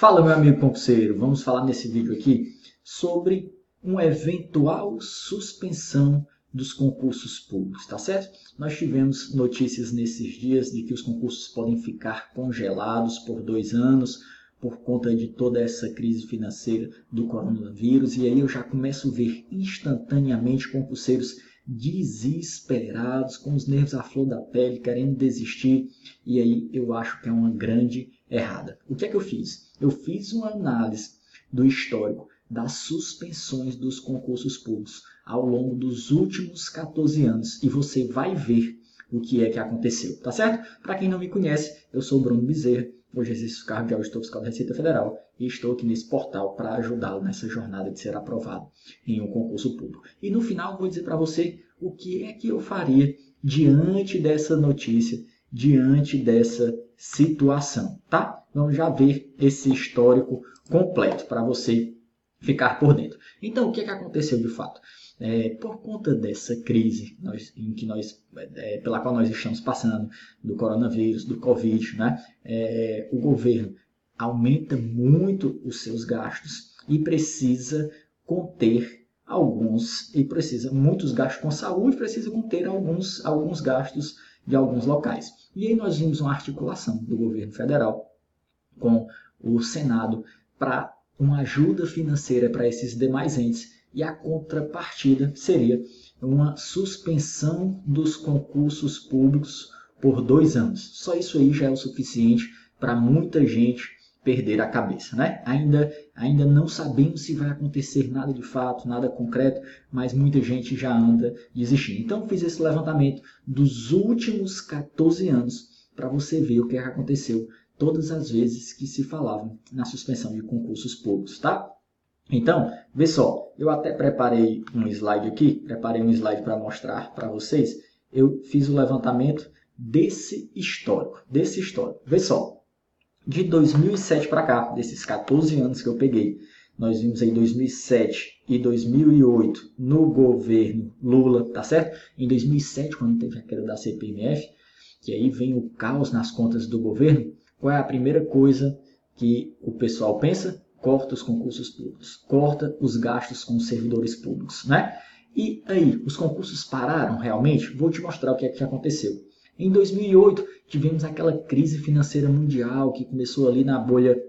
Fala, meu amigo concurseiro. Vamos falar nesse vídeo aqui sobre uma eventual suspensão dos concursos públicos, tá certo? Nós tivemos notícias nesses dias de que os concursos podem ficar congelados por dois anos por conta de toda essa crise financeira do coronavírus e aí eu já começo a ver instantaneamente concurseiros desesperados, com os nervos à flor da pele, querendo desistir, e aí eu acho que é uma grande errada. O que é que eu fiz? Eu fiz uma análise do histórico das suspensões dos concursos públicos ao longo dos últimos 14 anos e você vai ver o que é que aconteceu, tá certo? Para quem não me conhece, eu sou Bruno Bezerra, hoje exerço o cargo de auditor fiscal da Receita Federal e estou aqui nesse portal para ajudá-lo nessa jornada de ser aprovado em um concurso público. E no final vou dizer para você o que é que eu faria diante dessa notícia, diante dessa situação, tá? Vamos já ver esse histórico completo para você ficar por dentro. Então, o que, é que aconteceu de fato? É, por conta dessa crise nós, em que nós, é, pela qual nós estamos passando, do coronavírus, do Covid, né? É, o governo aumenta muito os seus gastos e precisa conter alguns, e precisa muitos gastos com saúde, precisa conter alguns, alguns gastos de alguns locais. E aí nós vimos uma articulação do governo federal com o Senado para uma ajuda financeira para esses demais entes e a contrapartida seria uma suspensão dos concursos públicos por dois anos. Só isso aí já é o suficiente para muita gente perder a cabeça, né? Ainda, ainda não sabemos se vai acontecer nada de fato, nada concreto, mas muita gente já anda desistindo. Então fiz esse levantamento dos últimos 14 anos para você ver o que, é que aconteceu todas as vezes que se falava na suspensão de concursos públicos, tá? Então, vê só, eu até preparei um slide aqui, preparei um slide para mostrar para vocês. Eu fiz o levantamento desse histórico, desse histórico. Vê só, de 2007 para cá, desses 14 anos que eu peguei, nós vimos aí 2007 e 2008 no governo Lula, tá certo? Em 2007, quando teve a queda da CPMF, que aí vem o caos nas contas do governo, qual é a primeira coisa que o pessoal pensa? corta os concursos públicos, corta os gastos com os servidores públicos, né? E aí, os concursos pararam realmente? Vou te mostrar o que é que aconteceu. Em 2008, tivemos aquela crise financeira mundial que começou ali na bolha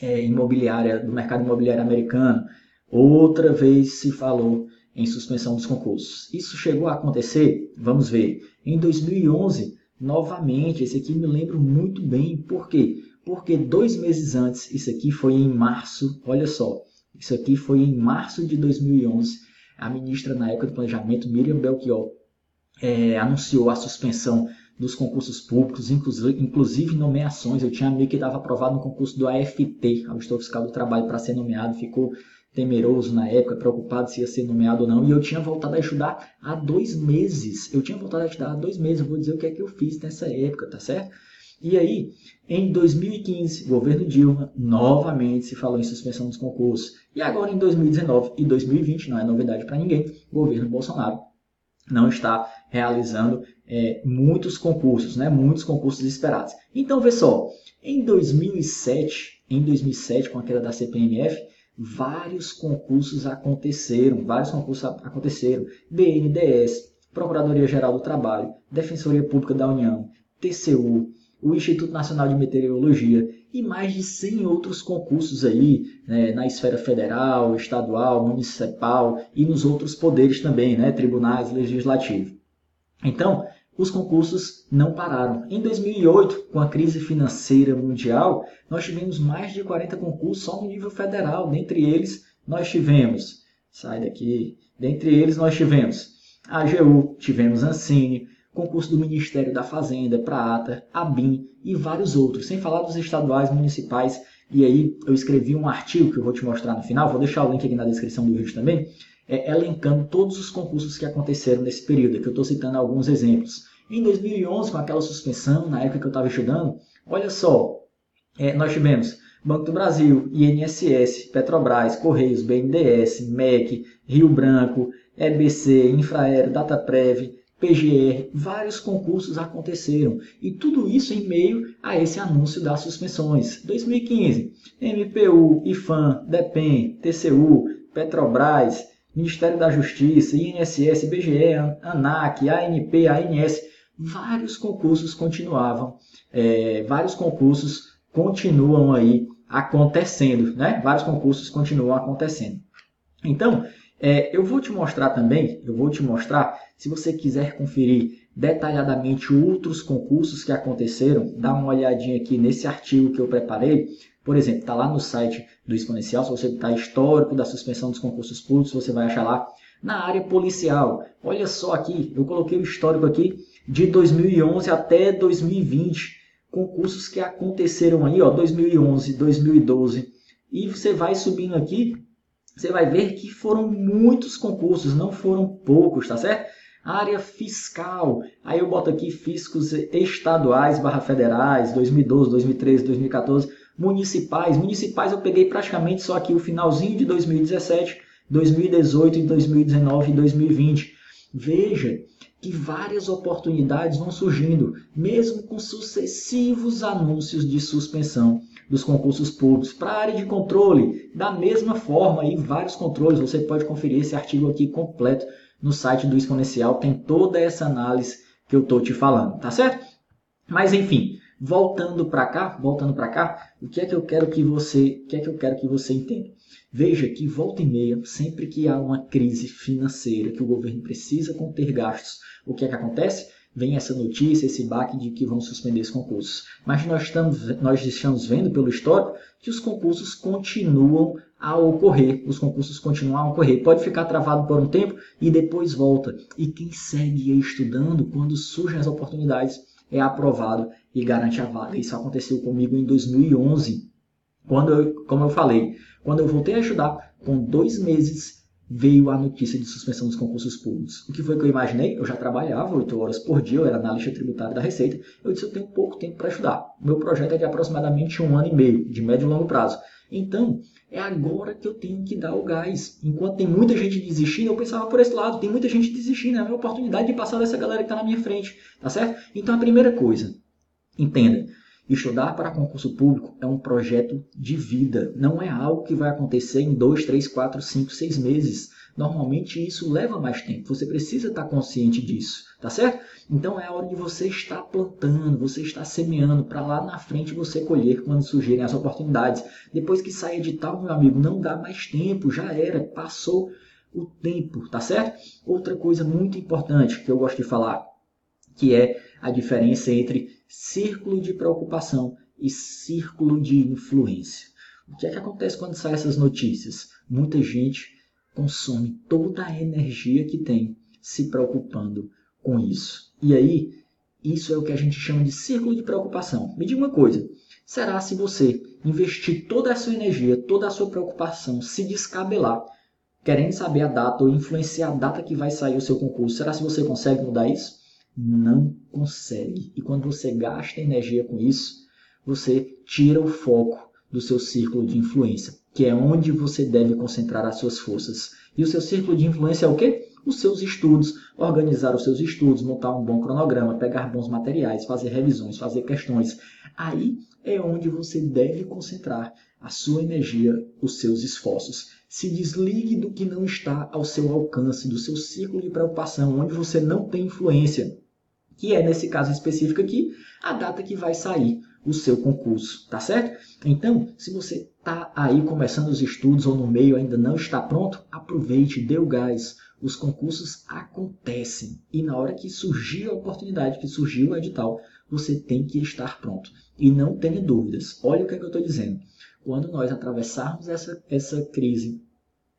é, imobiliária, do mercado imobiliário americano. Outra vez se falou em suspensão dos concursos. Isso chegou a acontecer? Vamos ver. Em 2011, novamente, esse aqui me lembro muito bem. Por quê? porque dois meses antes, isso aqui foi em março, olha só, isso aqui foi em março de 2011, a ministra na época do planejamento, Miriam Belchior, é, anunciou a suspensão dos concursos públicos, inclusive nomeações. Eu tinha amigo que estava aprovado no concurso do AFT, Auditor Fiscal do Trabalho, para ser nomeado, ficou temeroso na época, preocupado se ia ser nomeado ou não, e eu tinha voltado a estudar há dois meses. Eu tinha voltado a estudar há dois meses, eu vou dizer o que é que eu fiz nessa época, tá certo? E aí, em 2015, governo Dilma, novamente se falou em suspensão dos concursos. E agora em 2019 e 2020, não é novidade para ninguém, governo Bolsonaro não está realizando é, muitos concursos, né? muitos concursos esperados. Então, vê só, em 2007, em 2007, com a queda da CPMF, vários concursos aconteceram, vários concursos aconteceram. BNDES, Procuradoria-Geral do Trabalho, Defensoria Pública da União, TCU, o Instituto Nacional de Meteorologia e mais de 100 outros concursos aí né, na esfera federal, estadual, municipal e nos outros poderes também, né, tribunais, legislativo. Então, os concursos não pararam. Em 2008, com a crise financeira mundial, nós tivemos mais de 40 concursos só no nível federal. Dentre eles, nós tivemos, sai daqui, dentre eles nós tivemos a AGU, tivemos Ancine, concurso do Ministério da Fazenda, Praata, ABIN e vários outros, sem falar dos estaduais, municipais. E aí eu escrevi um artigo que eu vou te mostrar no final, vou deixar o link aqui na descrição do vídeo também, é, elencando todos os concursos que aconteceram nesse período, que eu estou citando alguns exemplos. Em 2011, com aquela suspensão, na época que eu estava estudando, olha só, é, nós tivemos Banco do Brasil, INSS, Petrobras, Correios, BNDES, MEC, Rio Branco, EBC, Infraero, Dataprev, PGR, vários concursos aconteceram. E tudo isso em meio a esse anúncio das suspensões. 2015, MPU, IFAM, DEPEN, TCU, Petrobras, Ministério da Justiça, INSS, BGE, ANAC, ANP, ANS, vários concursos continuavam, é, vários concursos continuam aí acontecendo, né? Vários concursos continuam acontecendo. Então, é, eu vou te mostrar também, eu vou te mostrar, se você quiser conferir detalhadamente outros concursos que aconteceram, dá uma olhadinha aqui nesse artigo que eu preparei. Por exemplo, está lá no site do Exponencial, se você está histórico da suspensão dos concursos públicos, você vai achar lá. Na área policial, olha só aqui, eu coloquei o histórico aqui de 2011 até 2020, concursos que aconteceram aí, ó, 2011, 2012, e você vai subindo aqui, você vai ver que foram muitos concursos, não foram poucos, tá certo? Área fiscal, aí eu boto aqui fiscos estaduais barra federais, 2012, 2013, 2014, municipais. Municipais eu peguei praticamente só aqui o finalzinho de 2017, 2018 e 2019 e 2020. Veja que várias oportunidades vão surgindo, mesmo com sucessivos anúncios de suspensão dos concursos públicos. Para a área de controle, da mesma forma, aí vários controles, você pode conferir esse artigo aqui completo no site do Exponencial, tem toda essa análise que eu estou te falando, tá certo? Mas enfim, voltando para cá, voltando para cá, o que é que eu quero que você, o que é que eu quero que você entenda? Veja que volta e meia, sempre que há uma crise financeira, que o governo precisa conter gastos, o que é que acontece? vem essa notícia, esse baque de que vão suspender os concursos. Mas nós estamos, nós estamos vendo pelo histórico que os concursos continuam a ocorrer. Os concursos continuam a ocorrer. Pode ficar travado por um tempo e depois volta. E quem segue estudando, quando surgem as oportunidades, é aprovado e garante a vaga. Isso aconteceu comigo em 2011. Quando eu, como eu falei, quando eu voltei a estudar, com dois meses veio a notícia de suspensão dos concursos públicos. O que foi que eu imaginei? Eu já trabalhava 8 horas por dia, eu era analista tributário da Receita. Eu disse, eu tenho pouco tempo para estudar. Meu projeto é de aproximadamente um ano e meio, de médio e longo prazo. Então, é agora que eu tenho que dar o gás. Enquanto tem muita gente desistindo, eu pensava por esse lado, tem muita gente desistindo, é a minha oportunidade de passar dessa galera que está na minha frente, tá certo? Então, a primeira coisa, entenda, Estudar para concurso público é um projeto de vida, não é algo que vai acontecer em dois, três, quatro, cinco, seis meses. Normalmente isso leva mais tempo, você precisa estar consciente disso, tá certo? Então é a hora de você estar plantando, você estar semeando para lá na frente você colher quando surgirem as oportunidades. Depois que sai edital, meu amigo, não dá mais tempo, já era, passou o tempo, tá certo? Outra coisa muito importante que eu gosto de falar, que é a diferença entre círculo de preocupação e círculo de influência. O que é que acontece quando saem essas notícias? Muita gente consome toda a energia que tem se preocupando com isso. E aí, isso é o que a gente chama de círculo de preocupação. Me diga uma coisa: será se você investir toda a sua energia, toda a sua preocupação, se descabelar, querendo saber a data ou influenciar a data que vai sair o seu concurso, será se você consegue mudar isso? Não consegue. E quando você gasta energia com isso, você tira o foco do seu círculo de influência, que é onde você deve concentrar as suas forças. E o seu círculo de influência é o quê? Os seus estudos, organizar os seus estudos, montar um bom cronograma, pegar bons materiais, fazer revisões, fazer questões. Aí é onde você deve concentrar a sua energia, os seus esforços. Se desligue do que não está ao seu alcance, do seu círculo de preocupação, onde você não tem influência que é nesse caso específico aqui, a data que vai sair o seu concurso, tá certo? Então, se você está aí começando os estudos ou no meio ainda não está pronto, aproveite, dê o gás. Os concursos acontecem e na hora que surgir a oportunidade, que surgiu o edital, você tem que estar pronto. E não tenha dúvidas. Olha o que, é que eu estou dizendo. Quando nós atravessarmos essa, essa crise,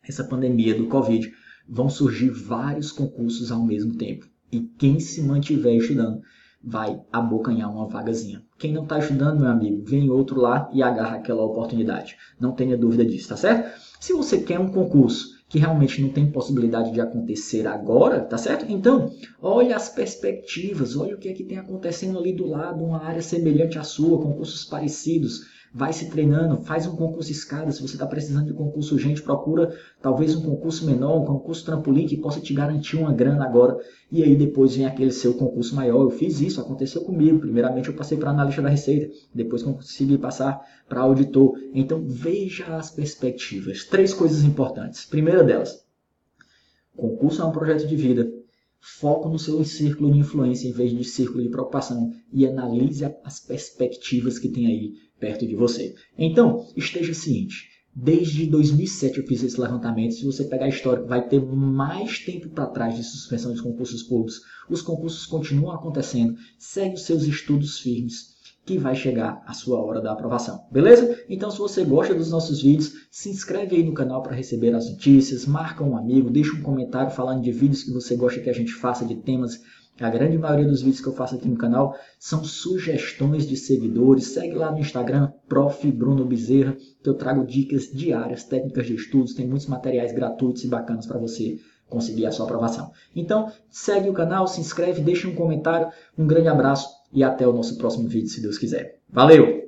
essa pandemia do Covid, vão surgir vários concursos ao mesmo tempo. E quem se mantiver estudando vai abocanhar uma vagazinha. Quem não está estudando, meu amigo, vem outro lá e agarra aquela oportunidade. Não tenha dúvida disso, tá certo? Se você quer um concurso que realmente não tem possibilidade de acontecer agora, tá certo? Então, olha as perspectivas, olha o que é que tem acontecendo ali do lado, uma área semelhante à sua, concursos parecidos. Vai se treinando, faz um concurso escada. Se você está precisando de concurso urgente, procura talvez um concurso menor, um concurso trampolim que possa te garantir uma grana agora. E aí depois vem aquele seu concurso maior. Eu fiz isso, aconteceu comigo. Primeiramente eu passei para analista da Receita, depois consegui passar para auditor. Então veja as perspectivas. Três coisas importantes. Primeira delas, concurso é um projeto de vida. Foco no seu círculo de influência em vez de círculo de preocupação e analise as perspectivas que tem aí perto de você. Então, esteja ciente. Desde 2007 eu fiz esse levantamento. Se você pegar a história, vai ter mais tempo para trás de suspensão de concursos públicos. Os concursos continuam acontecendo. Segue os seus estudos firmes que vai chegar a sua hora da aprovação. Beleza? Então, se você gosta dos nossos vídeos, se inscreve aí no canal para receber as notícias, marca um amigo, deixa um comentário falando de vídeos que você gosta que a gente faça, de temas a grande maioria dos vídeos que eu faço aqui no canal são sugestões de seguidores. Segue lá no Instagram, Prof. Bruno Bezerra, que eu trago dicas diárias, técnicas de estudos, tem muitos materiais gratuitos e bacanas para você conseguir a sua aprovação. Então, segue o canal, se inscreve, deixa um comentário. Um grande abraço e até o nosso próximo vídeo, se Deus quiser. Valeu!